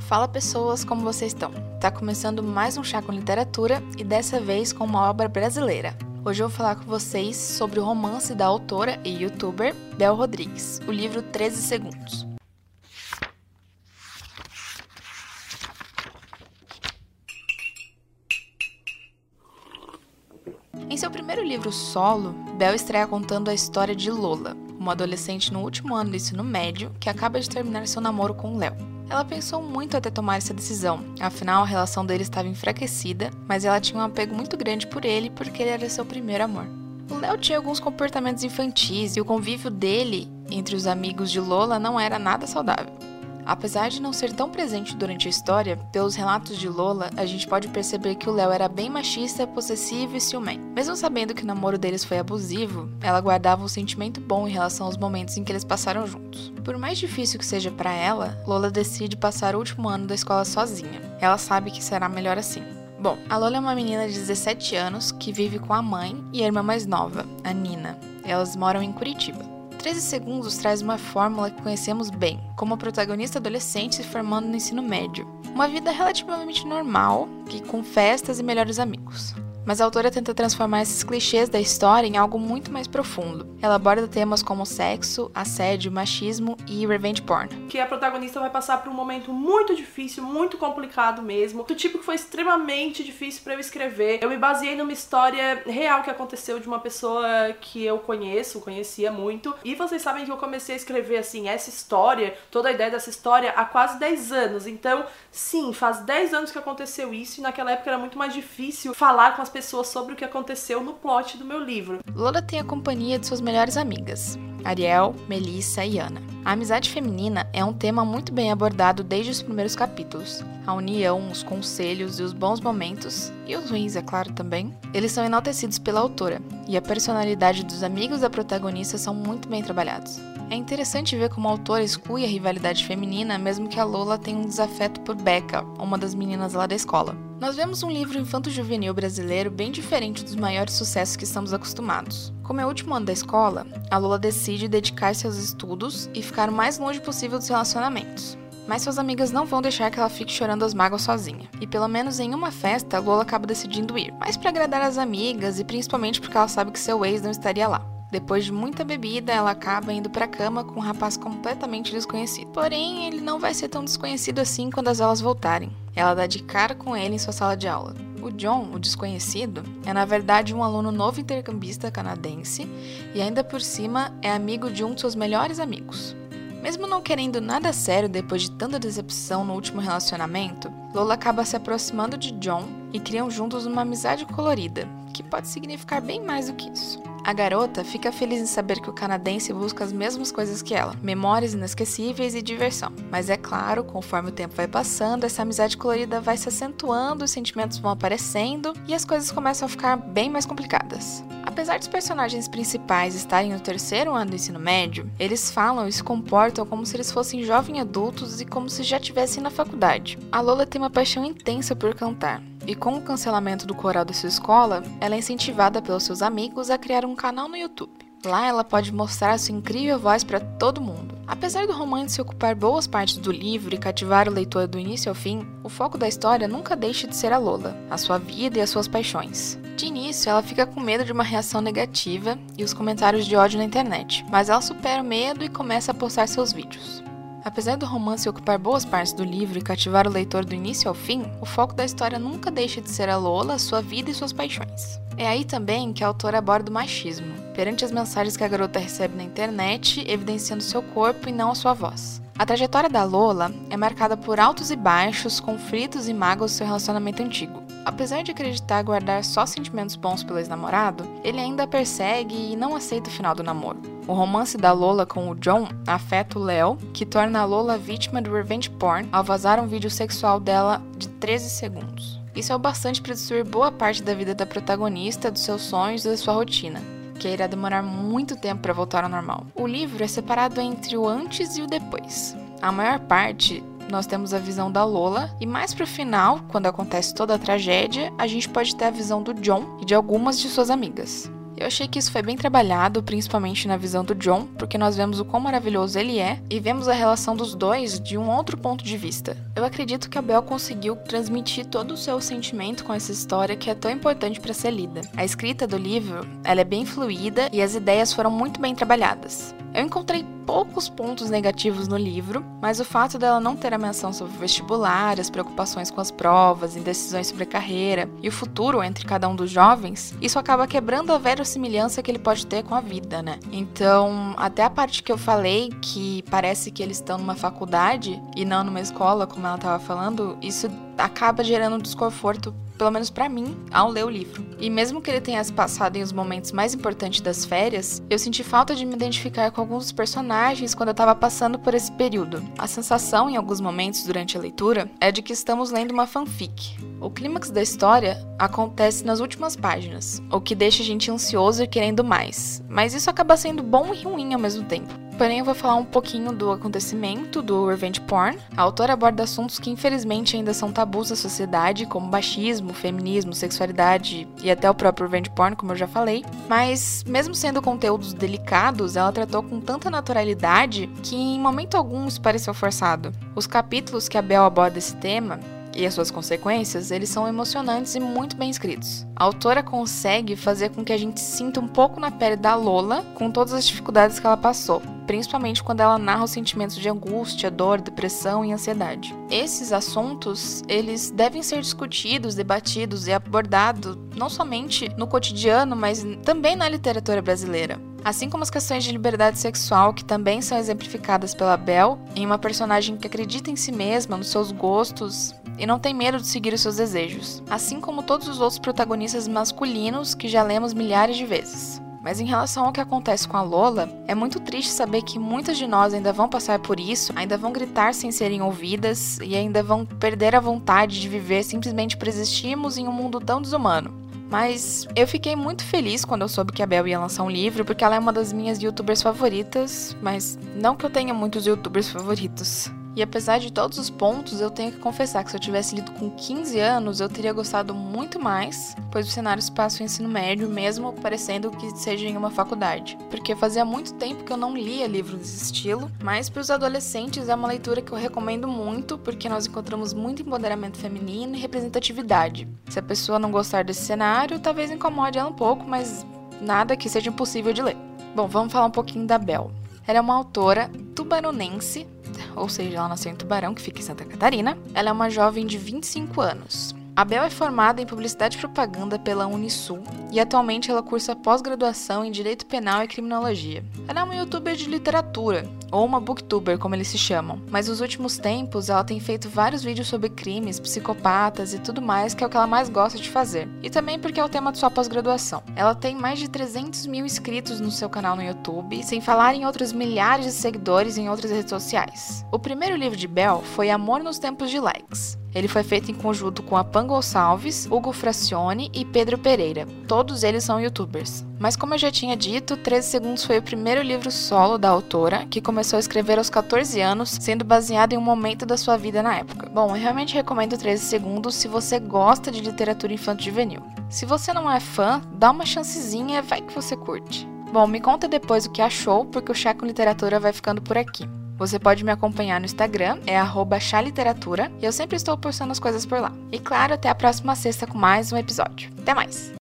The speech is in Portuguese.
Fala pessoas, como vocês estão? Tá começando mais um chá com literatura e dessa vez com uma obra brasileira. Hoje eu vou falar com vocês sobre o romance da autora e youtuber Bel Rodrigues, o livro 13 Segundos. Em seu primeiro livro solo, Bel estreia contando a história de Lola, uma adolescente no último ano do ensino médio que acaba de terminar seu namoro com Léo. Ela pensou muito até tomar essa decisão, afinal a relação deles estava enfraquecida, mas ela tinha um apego muito grande por ele porque ele era seu primeiro amor. O Léo tinha alguns comportamentos infantis e o convívio dele entre os amigos de Lola não era nada saudável. Apesar de não ser tão presente durante a história, pelos relatos de Lola, a gente pode perceber que o Léo era bem machista, possessivo e ciumento. Mesmo sabendo que o namoro deles foi abusivo, ela guardava um sentimento bom em relação aos momentos em que eles passaram juntos. Por mais difícil que seja para ela, Lola decide passar o último ano da escola sozinha. Ela sabe que será melhor assim. Bom, a Lola é uma menina de 17 anos que vive com a mãe e a irmã mais nova, a Nina. Elas moram em Curitiba. 13 Segundos traz uma fórmula que conhecemos bem, como a protagonista adolescente se formando no ensino médio. Uma vida relativamente normal, que com festas e melhores amigos mas a autora tenta transformar esses clichês da história em algo muito mais profundo. Ela aborda temas como sexo, assédio, machismo e revenge porn. Que a protagonista vai passar por um momento muito difícil, muito complicado mesmo, do tipo que foi extremamente difícil para eu escrever. Eu me baseei numa história real que aconteceu de uma pessoa que eu conheço, conhecia muito, e vocês sabem que eu comecei a escrever assim essa história, toda a ideia dessa história há quase 10 anos. Então, sim, faz 10 anos que aconteceu isso e naquela época era muito mais difícil falar com as pessoas sobre o que aconteceu no plot do meu livro. Lola tem a companhia de suas melhores amigas, Ariel, Melissa e Ana. A amizade feminina é um tema muito bem abordado desde os primeiros capítulos. A união, os conselhos e os bons momentos, e os ruins, é claro também, eles são enaltecidos pela autora, e a personalidade dos amigos da protagonista são muito bem trabalhados. É interessante ver como a autora exclui a rivalidade feminina, mesmo que a Lola tenha um desafeto por Becca, uma das meninas lá da escola. Nós vemos um livro infanto-juvenil brasileiro bem diferente dos maiores sucessos que estamos acostumados. Como é o último ano da escola, a Lola decide dedicar-se aos estudos e ficar o mais longe possível dos relacionamentos. Mas suas amigas não vão deixar que ela fique chorando as mágoas sozinha. E pelo menos em uma festa, Lola acaba decidindo ir, mais para agradar as amigas e principalmente porque ela sabe que seu ex não estaria lá. Depois de muita bebida, ela acaba indo para a cama com um rapaz completamente desconhecido. Porém, ele não vai ser tão desconhecido assim quando as aulas voltarem. Ela dá de cara com ele em sua sala de aula. O John, o desconhecido, é na verdade um aluno novo intercambista canadense e ainda por cima é amigo de um de seus melhores amigos. Mesmo não querendo nada sério depois de tanta decepção no último relacionamento, Lola acaba se aproximando de John e criam juntos uma amizade colorida, que pode significar bem mais do que isso. A garota fica feliz em saber que o canadense busca as mesmas coisas que ela, memórias inesquecíveis e diversão. Mas é claro, conforme o tempo vai passando, essa amizade colorida vai se acentuando, os sentimentos vão aparecendo e as coisas começam a ficar bem mais complicadas. Apesar dos personagens principais estarem no terceiro ano do ensino médio, eles falam e se comportam como se eles fossem jovens adultos e como se já estivessem na faculdade. A Lola tem uma paixão intensa por cantar, e com o cancelamento do coral da sua escola, ela é incentivada pelos seus amigos a criar um canal no YouTube. Lá ela pode mostrar sua incrível voz para todo mundo. Apesar do romance ocupar boas partes do livro e cativar o leitor do início ao fim, o foco da história nunca deixa de ser a Lola, a sua vida e as suas paixões. De início, ela fica com medo de uma reação negativa e os comentários de ódio na internet, mas ela supera o medo e começa a postar seus vídeos. Apesar do romance ocupar boas partes do livro e cativar o leitor do início ao fim, o foco da história nunca deixa de ser a Lola, sua vida e suas paixões. É aí também que a autora aborda o machismo, perante as mensagens que a garota recebe na internet, evidenciando seu corpo e não a sua voz. A trajetória da Lola é marcada por altos e baixos, conflitos e mágoas do seu relacionamento antigo. Apesar de acreditar guardar só sentimentos bons pelo ex-namorado, ele ainda persegue e não aceita o final do namoro. O romance da Lola com o John afeta o Léo, que torna a Lola vítima do revenge porn ao vazar um vídeo sexual dela de 13 segundos. Isso é o bastante para destruir boa parte da vida da protagonista, dos seus sonhos e da sua rotina, que irá demorar muito tempo para voltar ao normal. O livro é separado entre o antes e o depois. A maior parte nós temos a visão da Lola e mais pro final, quando acontece toda a tragédia, a gente pode ter a visão do John e de algumas de suas amigas. Eu achei que isso foi bem trabalhado, principalmente na visão do John, porque nós vemos o quão maravilhoso ele é e vemos a relação dos dois de um outro ponto de vista. Eu acredito que a Bel conseguiu transmitir todo o seu sentimento com essa história que é tão importante para ser lida. A escrita do livro, ela é bem fluida e as ideias foram muito bem trabalhadas. Eu encontrei poucos pontos negativos no livro, mas o fato dela não ter a menção sobre o vestibular, as preocupações com as provas, indecisões sobre a carreira e o futuro entre cada um dos jovens, isso acaba quebrando a verossimilhança que ele pode ter com a vida, né? Então, até a parte que eu falei que parece que eles estão numa faculdade e não numa escola, como ela estava falando, isso acaba gerando um desconforto pelo menos para mim, ao ler o livro. E mesmo que ele tenha se passado em os momentos mais importantes das férias, eu senti falta de me identificar com alguns dos personagens quando eu estava passando por esse período. A sensação, em alguns momentos durante a leitura, é de que estamos lendo uma fanfic. O clímax da história acontece nas últimas páginas, o que deixa a gente ansioso e querendo mais. Mas isso acaba sendo bom e ruim ao mesmo tempo. Porém, eu vou falar um pouquinho do acontecimento do revenge porn. A autora aborda assuntos que infelizmente ainda são tabus da sociedade, como machismo, feminismo, sexualidade e até o próprio revenge porn, como eu já falei. Mas, mesmo sendo conteúdos delicados, ela tratou com tanta naturalidade que em momento algum isso pareceu forçado. Os capítulos que a Bel aborda esse tema e as suas consequências, eles são emocionantes e muito bem escritos. A autora consegue fazer com que a gente sinta um pouco na pele da Lola com todas as dificuldades que ela passou, principalmente quando ela narra os sentimentos de angústia, dor, depressão e ansiedade. Esses assuntos, eles devem ser discutidos, debatidos e abordados não somente no cotidiano, mas também na literatura brasileira. Assim como as questões de liberdade sexual, que também são exemplificadas pela Belle, em uma personagem que acredita em si mesma, nos seus gostos e não tem medo de seguir os seus desejos, assim como todos os outros protagonistas masculinos que já lemos milhares de vezes. Mas em relação ao que acontece com a Lola, é muito triste saber que muitas de nós ainda vão passar por isso, ainda vão gritar sem serem ouvidas e ainda vão perder a vontade de viver simplesmente por existirmos em um mundo tão desumano. Mas eu fiquei muito feliz quando eu soube que a Bel ia lançar um livro, porque ela é uma das minhas youtubers favoritas, mas não que eu tenha muitos youtubers favoritos. E apesar de todos os pontos, eu tenho que confessar que se eu tivesse lido com 15 anos, eu teria gostado muito mais, pois o cenário se passa no ensino médio, mesmo parecendo que seja em uma faculdade. Porque fazia muito tempo que eu não lia livros desse estilo, mas para os adolescentes é uma leitura que eu recomendo muito, porque nós encontramos muito empoderamento feminino e representatividade. Se a pessoa não gostar desse cenário, talvez incomode ela um pouco, mas nada que seja impossível de ler. Bom, vamos falar um pouquinho da Bel. Ela é uma autora tubaronense ou seja, ela nasceu em Tubarão, que fica em Santa Catarina. Ela é uma jovem de 25 anos. A Bel é formada em Publicidade e Propaganda pela Unisul e atualmente ela cursa pós-graduação em Direito Penal e Criminologia. Ela é uma youtuber de literatura, ou uma booktuber, como eles se chamam, mas nos últimos tempos ela tem feito vários vídeos sobre crimes, psicopatas e tudo mais, que é o que ela mais gosta de fazer. E também porque é o tema de sua pós-graduação. Ela tem mais de 300 mil inscritos no seu canal no YouTube, sem falar em outros milhares de seguidores em outras redes sociais. O primeiro livro de Bel foi Amor nos Tempos de Likes. Ele foi feito em conjunto com a Pan Gonçalves, Hugo Fracione e Pedro Pereira. Todos eles são youtubers. Mas como eu já tinha dito, 13 Segundos foi o primeiro livro solo da autora, que começou a escrever aos 14 anos, sendo baseado em um momento da sua vida na época. Bom, eu realmente recomendo 13 Segundos se você gosta de literatura infantil juvenil. Se você não é fã, dá uma chancezinha, vai que você curte. Bom, me conta depois o que achou, porque o Chá com Literatura vai ficando por aqui. Você pode me acompanhar no Instagram, é chaliteratura, e eu sempre estou postando as coisas por lá. E claro, até a próxima sexta com mais um episódio. Até mais!